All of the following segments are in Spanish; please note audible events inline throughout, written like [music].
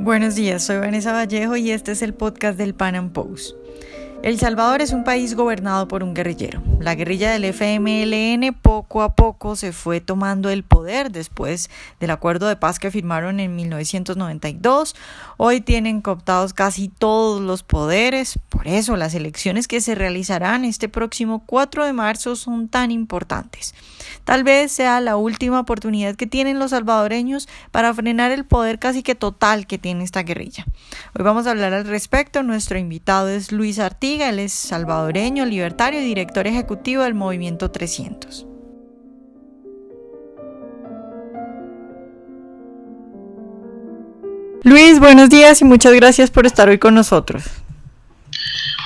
Buenos días, soy Vanessa Vallejo y este es el podcast del Pan Am Post. El Salvador es un país gobernado por un guerrillero. La guerrilla del FMLN poco a poco se fue tomando el poder después del acuerdo de paz que firmaron en 1992. Hoy tienen cooptados casi todos los poderes. Por eso las elecciones que se realizarán este próximo 4 de marzo son tan importantes. Tal vez sea la última oportunidad que tienen los salvadoreños para frenar el poder casi que total que tiene esta guerrilla. Hoy vamos a hablar al respecto. Nuestro invitado es Luis Él es salvadoreño, libertario y director ejecutivo del Movimiento 300. Luis, buenos días y muchas gracias por estar hoy con nosotros.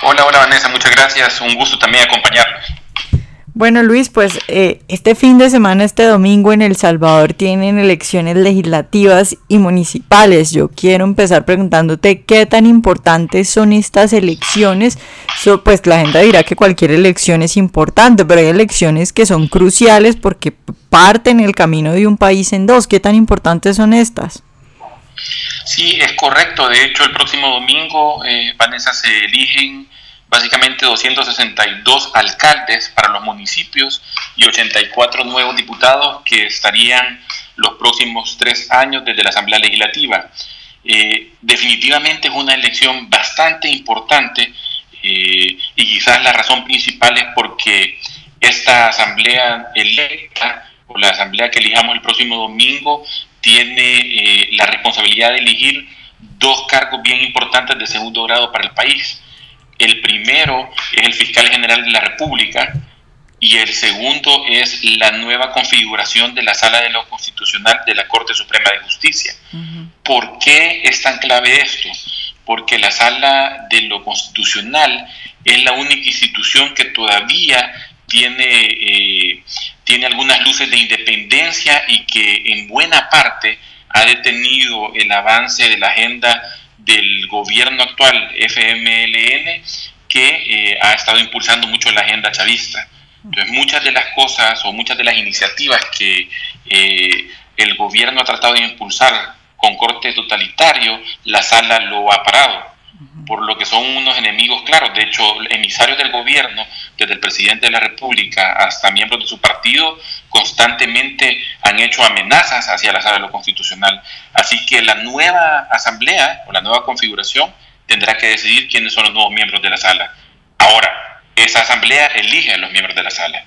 Hola, hola Vanessa, muchas gracias. Un gusto también acompañarlos. Bueno, Luis, pues eh, este fin de semana, este domingo en El Salvador, tienen elecciones legislativas y municipales. Yo quiero empezar preguntándote qué tan importantes son estas elecciones. pues la gente dirá que cualquier elección es importante, pero hay elecciones que son cruciales porque parten el camino de un país en dos. ¿Qué tan importantes son estas? Sí, es correcto. De hecho, el próximo domingo, eh, Vanessa, se eligen básicamente 262 alcaldes para los municipios y 84 nuevos diputados que estarían los próximos tres años desde la Asamblea Legislativa. Eh, definitivamente es una elección bastante importante eh, y quizás la razón principal es porque esta Asamblea electa o la Asamblea que elijamos el próximo domingo tiene eh, la responsabilidad de elegir dos cargos bien importantes de segundo grado para el país. El primero es el fiscal general de la República y el segundo es la nueva configuración de la Sala de lo Constitucional de la Corte Suprema de Justicia. ¿Por qué es tan clave esto? Porque la Sala de lo Constitucional es la única institución que todavía tiene, eh, tiene algunas luces de independencia y que en buena parte ha detenido el avance de la agenda del gobierno actual FMLN que eh, ha estado impulsando mucho la agenda chavista. Entonces muchas de las cosas o muchas de las iniciativas que eh, el gobierno ha tratado de impulsar con corte totalitario, la sala lo ha parado por lo que son unos enemigos claros. De hecho, emisarios del gobierno, desde el presidente de la República hasta miembros de su partido, constantemente han hecho amenazas hacia la sala de lo constitucional. Así que la nueva asamblea o la nueva configuración tendrá que decidir quiénes son los nuevos miembros de la sala. Ahora, esa asamblea elige a los miembros de la sala.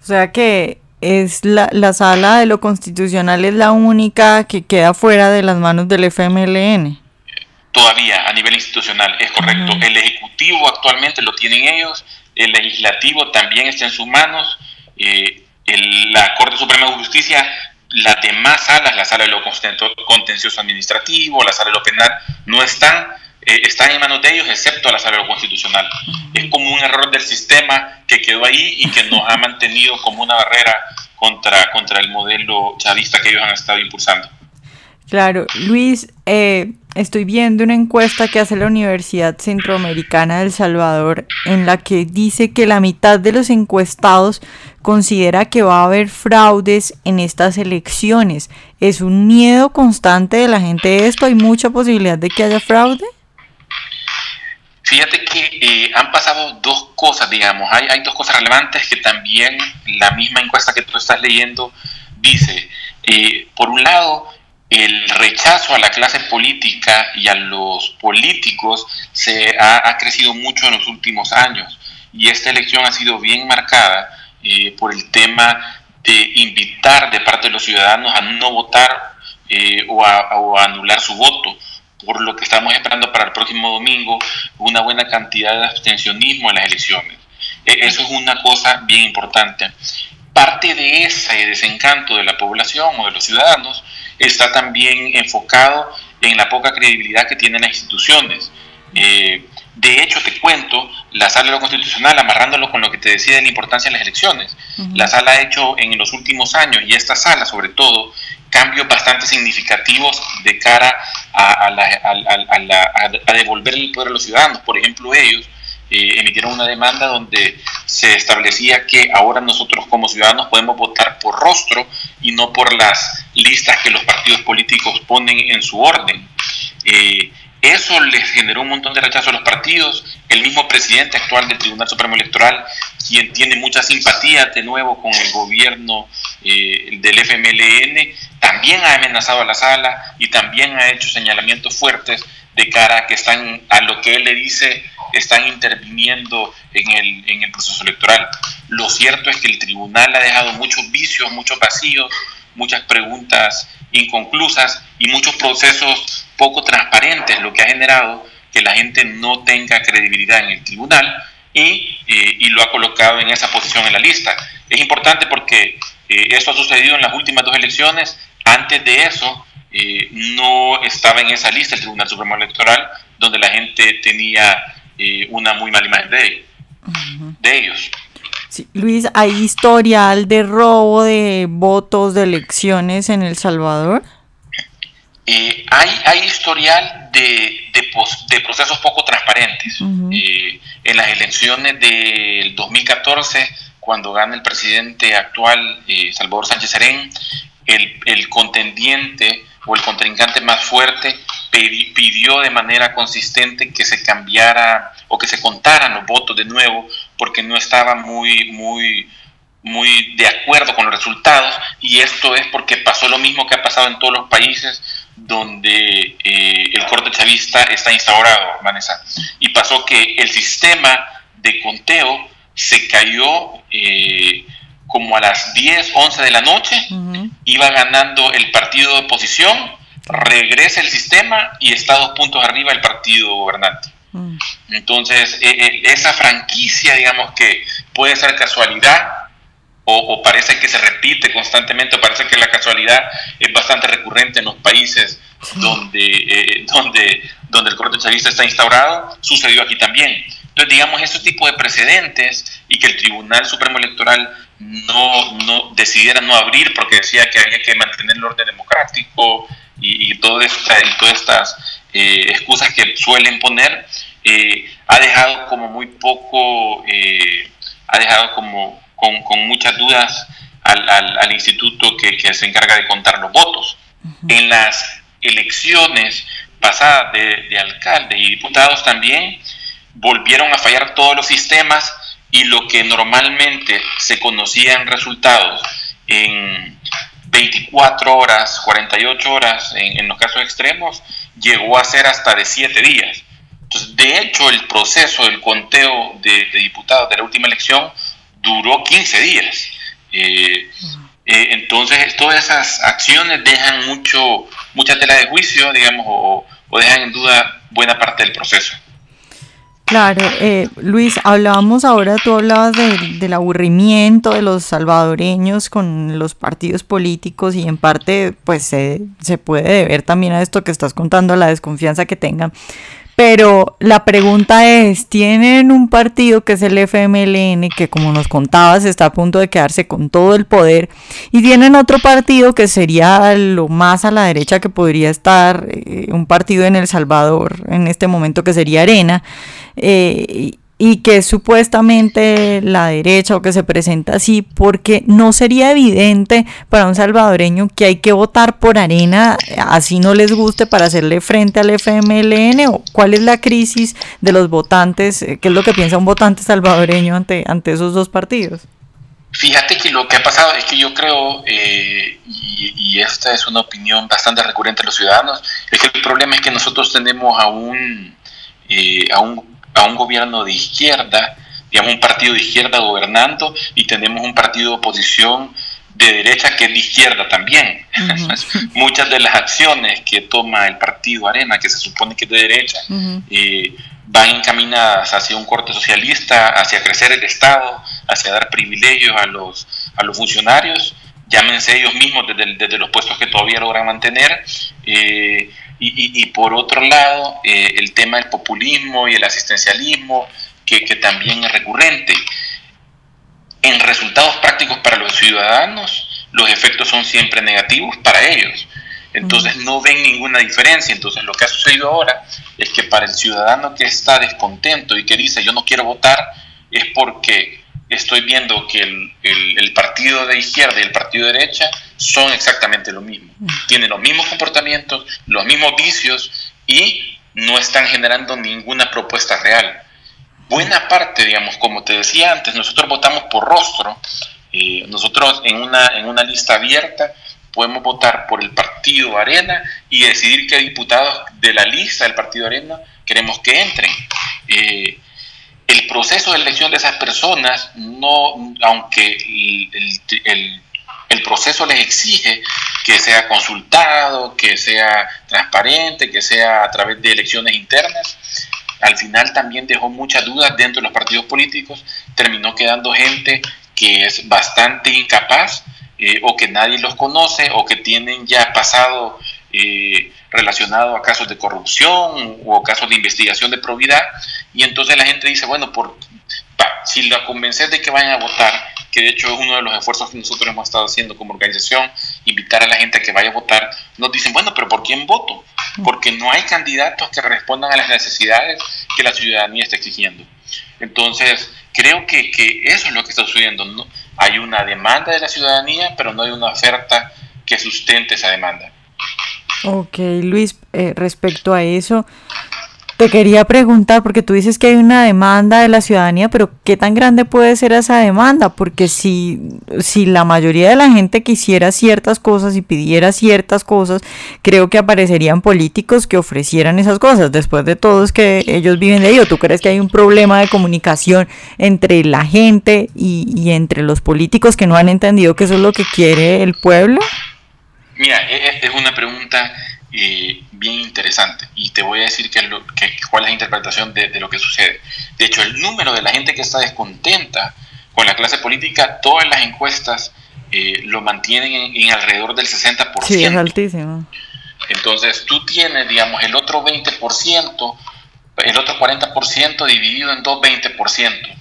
O sea que es la, la sala de lo constitucional es la única que queda fuera de las manos del FMLN todavía a nivel institucional, es correcto. El Ejecutivo actualmente lo tienen ellos, el Legislativo también está en sus manos, eh, la Corte Suprema de Justicia, las demás salas, la sala de lo contencioso administrativo, la sala de lo penal, no están, eh, están en manos de ellos, excepto la sala de lo constitucional. Es como un error del sistema que quedó ahí y que nos ha mantenido como una barrera contra, contra el modelo chavista que ellos han estado impulsando. Claro, Luis, eh, estoy viendo una encuesta que hace la Universidad Centroamericana del Salvador en la que dice que la mitad de los encuestados considera que va a haber fraudes en estas elecciones. ¿Es un miedo constante de la gente de esto? ¿Hay mucha posibilidad de que haya fraude? Fíjate que eh, han pasado dos cosas, digamos. Hay, hay dos cosas relevantes que también la misma encuesta que tú estás leyendo dice. Eh, por un lado, el rechazo a la clase política y a los políticos se ha, crecido mucho en los últimos años y esta elección ha sido bien marcada eh, por el tema de invitar de parte de los ciudadanos a no votar eh, o, a, anular su voto, por lo que estamos esperando para el próximo domingo una buena cantidad de abstencionismo en las elecciones. E, eso es una cosa bien importante. Parte de ese desencanto de la población o de los ciudadanos está también enfocado en la poca credibilidad que tienen las instituciones. Eh, de hecho, te cuento, la sala de lo constitucional, amarrándolo con lo que te decía de la importancia de las elecciones, la sala ha hecho en los últimos años, y esta sala sobre todo, cambios bastante significativos de cara a, a devolver el poder a los ciudadanos. Por ejemplo, ellos eh, emitieron una demanda donde se establecía que ahora nosotros como ciudadanos podemos votar por rostro y no por las listas que los partidos políticos ponen en su orden. Eh, eso les generó un montón de rechazo a los partidos. El mismo presidente actual del Tribunal Supremo Electoral, quien tiene mucha simpatía de nuevo con el gobierno eh, del FMLN, también ha amenazado a la sala y también ha hecho señalamientos fuertes de cara a que están, a lo que él le dice, están interviniendo en el, en el proceso electoral. Lo cierto es que el tribunal ha dejado muchos vicios, muchos vacíos, muchas preguntas inconclusas y muchos procesos poco transparentes, lo que ha generado que la gente no tenga credibilidad en el tribunal y, eh, y lo ha colocado en esa posición en la lista. Es importante porque eh, esto ha sucedido en las últimas dos elecciones. Antes de eso, eh, no estaba en esa lista el Tribunal Supremo Electoral, donde la gente tenía una muy mala imagen de, de ellos. Luis, ¿hay historial de robo de votos de elecciones en El Salvador? Eh, hay, hay historial de, de, procesos poco transparentes. Eh, en las elecciones del 2014, cuando gana el presidente actual, eh, Salvador Sánchez Serén, el, el, contendiente o el contrincante más fuerte pidió de manera consistente que se cambiara o que se contaran los votos de nuevo porque no estaba muy, muy, muy de acuerdo con los resultados y esto es porque pasó lo mismo que ha pasado en todos los países donde eh, el corte chavista está instaurado, Vanessa. Y pasó que el sistema de conteo se cayó eh, como a las 10, 11 de la noche, iba ganando el partido de oposición, regresa el sistema y está dos puntos arriba el partido gobernante. Mm. Entonces, eh, esa franquicia, digamos que puede ser casualidad, o, parece que se repite constantemente, o parece que la casualidad es bastante recurrente en los países donde, eh, donde, donde el corte chavista está instaurado, sucedió aquí también. Entonces, digamos, ese tipo de precedentes y que el Tribunal Supremo Electoral no, no decidiera no abrir porque decía que había que mantener el orden democrático y, y, toda esta, y todas estas eh, excusas que suelen poner, eh, ha dejado como muy poco, ha dejado como con, muchas dudas al, al, instituto que, que, se encarga de contar los votos. En las elecciones pasadas de, de alcaldes y diputados también volvieron a fallar todos los sistemas y lo que normalmente se conocían resultados en 24 horas, 48 horas en, los casos extremos, llegó a ser hasta de 7 días. Entonces, de hecho, el proceso del conteo de, de, diputados de la última elección duró 15 días. Eh, eh, entonces, todas esas acciones dejan mucho, mucha tela de juicio, digamos, o, dejan en duda buena parte del proceso. Claro, eh, Luis, hablábamos ahora, tú hablabas del aburrimiento de los salvadoreños con los partidos políticos y en parte pues se, se puede deber también a esto que estás contando, a la desconfianza que tengan. Pero la pregunta es, ¿tienen un partido que es el FMLN, que como nos contabas está a punto de quedarse con todo el poder, y tienen otro partido que sería lo más a la derecha que podría estar, eh, un partido en El Salvador en este momento que sería Arena, eh, y que supuestamente la derecha o que se presenta así, porque no sería evidente para un salvadoreño que hay que votar por arena, así no les guste para hacerle frente al FMLN, o cuál es la crisis de los votantes, eh, qué es lo que piensa un votante salvadoreño ante, ante esos dos partidos. Fíjate que lo que ha pasado es que yo creo, eh, y, esta es una opinión bastante recurrente de los ciudadanos, es que el problema es que nosotros tenemos a un, eh, a un a un gobierno de izquierda, digamos un partido de izquierda gobernando y tenemos un partido de oposición de derecha que es de izquierda también. [laughs] Muchas de las acciones que toma el partido Arena, que se supone que es de derecha, eh, van encaminadas hacia un corte socialista, hacia crecer el Estado, hacia dar privilegios a los, a los funcionarios, llámense ellos mismos desde, desde los puestos que todavía logran mantener. Eh, y, y, por otro lado, eh, el tema del populismo y el asistencialismo, que, que, también es recurrente. En resultados prácticos para los ciudadanos, los efectos son siempre negativos para ellos. Entonces no ven ninguna diferencia. Entonces lo que ha sucedido ahora es que para el ciudadano que está descontento y que dice yo no quiero votar, es porque estoy viendo que el, el, el partido de izquierda y el partido de derecha son exactamente lo mismo. Tienen los mismos comportamientos, los mismos vicios y no están generando ninguna propuesta real. Buena parte, digamos, como te decía antes, nosotros votamos por rostro. Eh, nosotros en una, en una lista abierta podemos votar por el partido Arena y decidir qué diputados de la lista del partido Arena queremos que entren. Eh, el proceso de elección de esas personas, no, aunque el, el, proceso les exige que sea consultado, que sea transparente, que sea a través de elecciones internas, al final también dejó muchas dudas dentro de los partidos políticos, terminó quedando gente que es bastante incapaz eh, o que nadie los conoce o que tienen ya pasado eh, relacionado a casos de corrupción o casos de investigación de probidad. Y entonces la gente dice, bueno, por, si la convences de que vayan a votar, que de hecho es uno de los esfuerzos que nosotros hemos estado haciendo como organización, invitar a la gente a que vaya a votar, nos dicen, bueno, pero ¿por quién voto? Porque no hay candidatos que respondan a las necesidades que la ciudadanía está exigiendo. Entonces, creo que, que eso es lo que está sucediendo. ¿no? Hay una demanda de la ciudadanía, pero no hay una oferta que sustente esa demanda. Ok, Luis, eh, respecto a eso, te quería preguntar, porque tú dices que hay una demanda de la ciudadanía, pero ¿qué tan grande puede ser esa demanda? Porque si, si la mayoría de la gente quisiera ciertas cosas y pidiera ciertas cosas, creo que aparecerían políticos que ofrecieran esas cosas. Después de todo es que ellos viven de ello. ¿Tú crees que hay un problema de comunicación entre la gente y, y entre los políticos que no han entendido que eso es lo que quiere el pueblo? Mira, e, e, es una pregunta eh, bien interesante y te voy a decir que, cuál es la interpretación de, lo que sucede. De hecho, el número de la gente que está descontenta con la clase política, todas las encuestas eh, lo mantienen en, alrededor del 60%. Sí, es altísimo. Entonces, tú tienes, digamos, el otro 20%, el otro 40% dividido en dos 20%.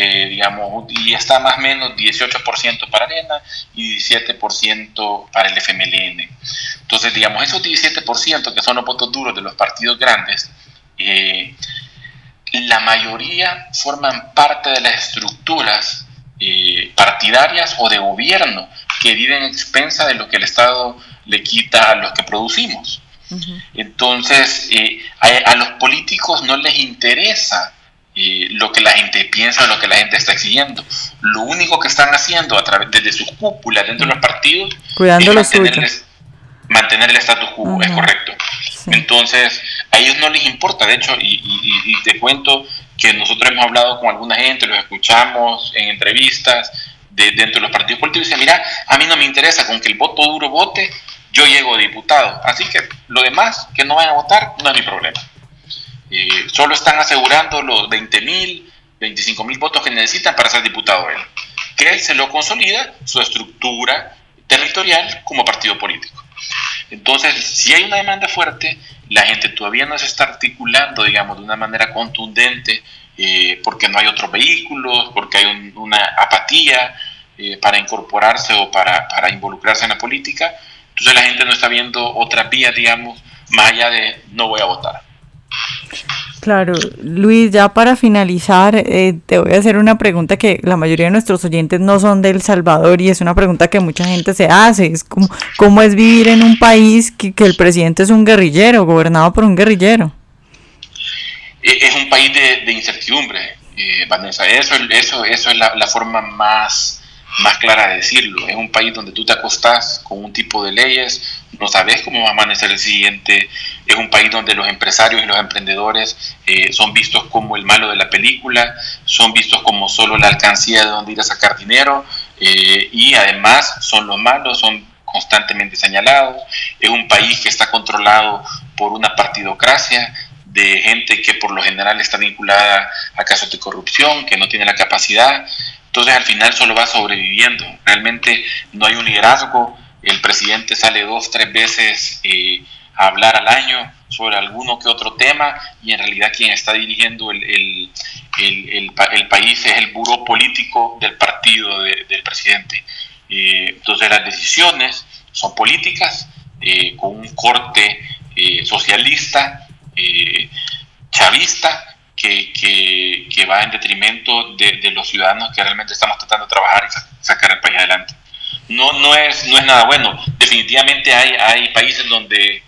Eh, digamos, y está más o menos 18% para Arena y 17% para el FMLN. Entonces, digamos, esos 17% que son los votos duros de los partidos grandes, eh, la mayoría forman parte de las estructuras eh, partidarias o de gobierno que viven a expensa de lo que el Estado le quita a los que producimos. Entonces, a, a, los políticos no les interesa lo que la gente piensa, lo que la gente está exigiendo. Lo único que están haciendo a través desde sus cúpulas dentro de los partidos Cuidando es mantener, el, mantener el status quo, es correcto. Entonces, a ellos no les importa, de hecho, y, te cuento que nosotros hemos hablado con alguna gente, los escuchamos en entrevistas de, dentro de los partidos políticos y dicen, mira, a mí no me interesa, con que el voto duro vote, yo llego diputado. Así que lo demás, que no vayan a votar, no es mi problema. Eh, solo están asegurando los 20 mil, 25 mil votos que necesitan para ser diputado él. Que él se lo consolida su estructura territorial como partido político. Entonces, si hay una demanda fuerte, la gente todavía no se está articulando, digamos, de una manera contundente, eh, porque no hay otros vehículos, porque hay una apatía eh, para incorporarse o para, para involucrarse en la política. Entonces la gente no está viendo otra vía, digamos, más allá de no voy a votar. Claro, Luis, ya para finalizar, eh, te voy a hacer una pregunta que la mayoría de nuestros oyentes no son de El Salvador y es una pregunta que mucha gente se hace. Es como, ¿Cómo es vivir en un país que, el presidente es un guerrillero, gobernado por un guerrillero? Eh, es un país de, incertidumbre, eh, Vanessa. Eso, eso, eso es la, la forma más más clara de decirlo. Es un país donde tú te acostás con un tipo de leyes, no sabes cómo va a amanecer el siguiente. Es un país donde los empresarios y los emprendedores eh, son vistos como el malo de la película, son vistos como solo la alcancía de donde ir a sacar dinero eh, y además son los malos, son constantemente señalados. Es un país que está controlado por una partidocracia de gente que por lo general está vinculada a casos de corrupción, que no tiene la capacidad entonces al final solo va sobreviviendo. Realmente no hay un liderazgo. El presidente sale dos, tres veces eh, a hablar al año sobre alguno que otro tema y en realidad quien está dirigiendo el, el, el, país es el buró político del partido del presidente. Eh, entonces las decisiones son políticas eh, con un corte socialista, chavista, que, que, va en detrimento de, los ciudadanos que realmente estamos tratando de trabajar y sacar el país adelante. No, no, es, no es nada bueno. Definitivamente hay, hay países donde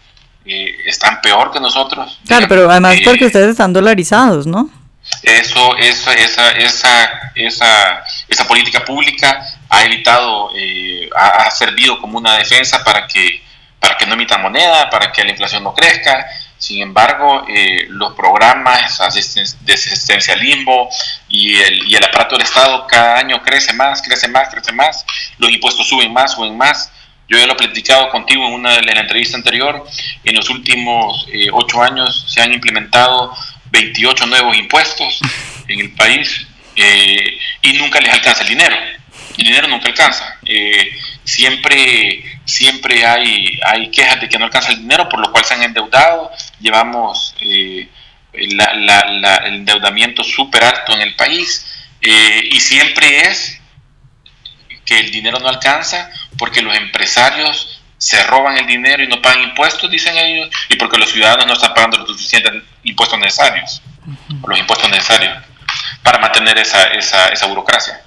eh, están peor que nosotros. Claro, pero además eh, porque ustedes están dolarizados, ¿no? Eso, esa, esa, esa, esa, esa política pública ha evitado, eh, ha, servido como una defensa para que, para que no emitan moneda, para que la inflación no crezca. Sin embargo, los programas de asistencialismo y el, y el aparato del Estado cada año crece más, crece más, crece más. Los impuestos suben más, suben más yo ya lo he platicado contigo en una de la entrevista anterior. En los últimos eh, ocho años se han implementado 28 nuevos impuestos en el país eh, y nunca les alcanza el dinero. El dinero nunca alcanza. Eh, siempre siempre hay, hay quejas de que no alcanza el dinero, por lo cual se han endeudado. Llevamos el endeudamiento súper alto en el país y siempre es que el dinero no alcanza porque los empresarios se roban el dinero y no pagan impuestos, dicen ellos, y porque los ciudadanos no están pagando los suficientes impuestos necesarios, los impuestos necesarios para mantener esa, esa, esa burocracia.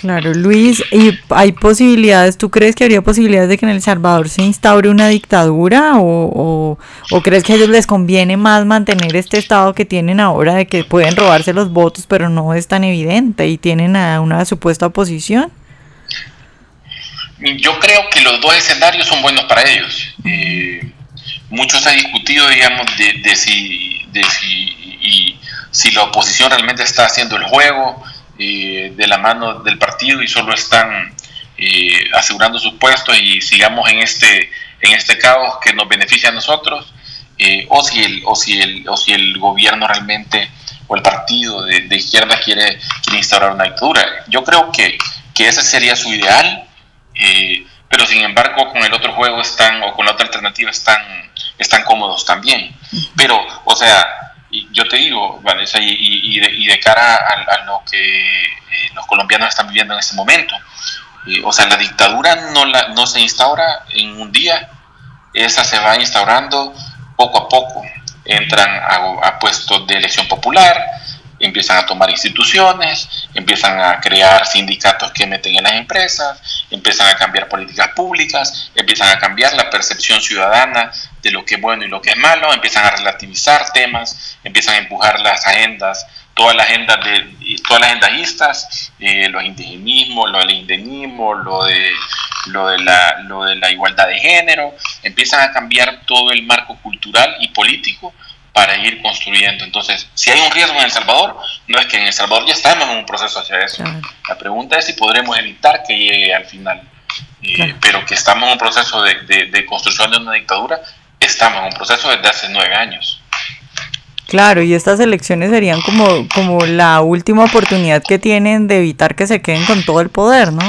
Claro, Luis, ¿y hay posibilidades, tú crees que habría posibilidades de que en El Salvador se instaure una dictadura o, crees que a ellos les conviene más mantener este estado que tienen ahora de que pueden robarse los votos pero no es tan evidente y tienen a una supuesta oposición? Yo creo que los dos escenarios son buenos para ellos. Eh, mucho ha discutido, digamos, de, si, de si, y, si la oposición realmente está haciendo el juego eh, de la mano del partido y solo están eh, asegurando sus puestos y sigamos en este, en este caos que nos beneficia a nosotros, eh, o, si el, o, si el, o si el gobierno realmente o el partido de, izquierda quiere, instaurar una dictadura. Yo creo que, que ese sería su ideal, pero sin embargo con el otro juego están, o con la otra alternativa están, están cómodos también. Pero, o sea, y yo te digo, Vanessa, y, de, cara a, lo que eh, los colombianos están viviendo en este momento, eh, o sea, la dictadura no, la, no se instaura en un día, esa se va instaurando poco a poco. Entran a, a puestos de elección popular, empiezan a tomar instituciones, empiezan a crear sindicatos que meten en las empresas, empiezan a cambiar políticas públicas, empiezan a cambiar la percepción ciudadana de lo que es bueno y lo que es malo, empiezan a relativizar temas, empiezan a empujar las agendas, todas las agendas de todas las agendistas, eh, los indigenismos, lo del indigenismo, lo de lo de la lo de la igualdad de género, empiezan a cambiar todo el marco cultural y político para ir construyendo. Entonces, si hay un riesgo en El Salvador, no es que en El Salvador ya estamos en un proceso hacia eso. La pregunta es si podremos evitar que llegue al final. Eh, pero que estamos en un proceso de, de, construcción de una dictadura, estamos en un proceso desde hace nueve años. Claro, y estas elecciones serían como, como la última oportunidad que tienen de evitar que se queden con todo el poder, ¿no?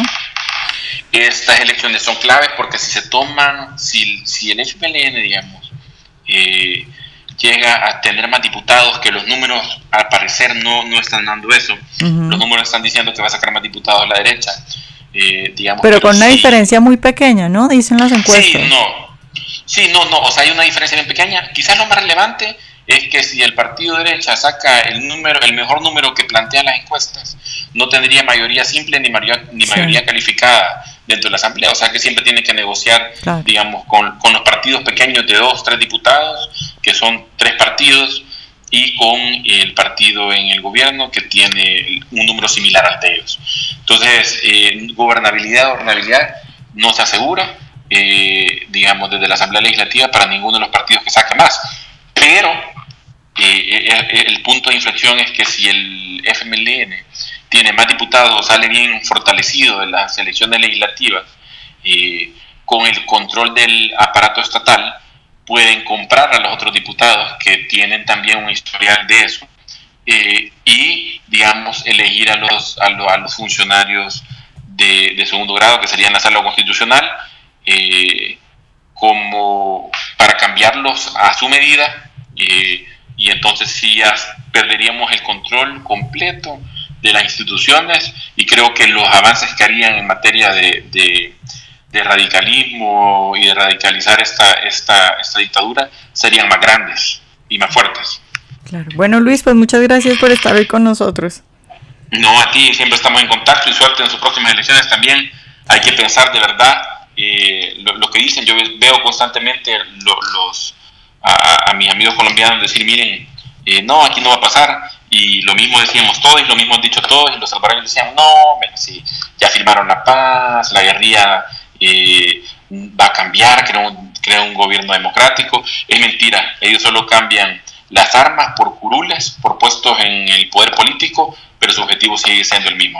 Estas elecciones son claves porque si se toman, si, si el FPLN, digamos, eh, llega a tener más diputados, que los números al parecer no, no están dando eso. Los números están diciendo que va a sacar más diputados a la derecha. Eh, digamos, pero, con una diferencia muy pequeña, ¿no? Dicen las encuestas. Sí, no. Sí, no, no. O sea, hay una diferencia bien pequeña. Quizás lo más relevante es que si el partido derecha saca el número, el mejor número que plantean las encuestas, no tendría mayoría simple ni mayoría, ni mayoría calificada dentro de la asamblea. O sea que siempre tiene que negociar, digamos, con, con, los partidos pequeños de dos, tres diputados, que son tres partidos, y con el partido en el gobierno que tiene un número similar al de ellos. Entonces, eh, gobernabilidad, gobernabilidad no se asegura, eh, digamos, desde la Asamblea Legislativa para ninguno de los partidos que saque más. Pero eh, eh, el punto de inflexión es que si el FMLN tiene más diputados, sale bien fortalecido de las elecciones legislativas, eh, con el control del aparato estatal, pueden comprar a los otros diputados que tienen también un historial de eso y, digamos, elegir a los, a, los funcionarios de, segundo grado, que serían la sala constitucional, como para cambiarlos a su medida y entonces sí ya perderíamos el control completo de las instituciones y creo que los avances que harían en materia de, radicalismo y de radicalizar esta, esta, esta dictadura serían más grandes y más fuertes. Claro. Bueno Luis, pues muchas gracias por estar hoy con nosotros. No, a ti, siempre estamos en contacto y suerte en sus próximas elecciones también hay que pensar de verdad eh, lo, que dicen. Yo veo constantemente los, a, mis amigos colombianos decir, miren, eh, no, aquí no va a pasar. Y lo mismo decíamos todos, y lo mismo han dicho todos, y los salvadoreños decían, no, sí, ya firmaron la paz, la guerrilla eh, va a cambiar, crea un, crea un gobierno democrático. Es mentira, ellos solo cambian las armas por curules, por puestos en el poder político, pero su objetivo sigue siendo el mismo.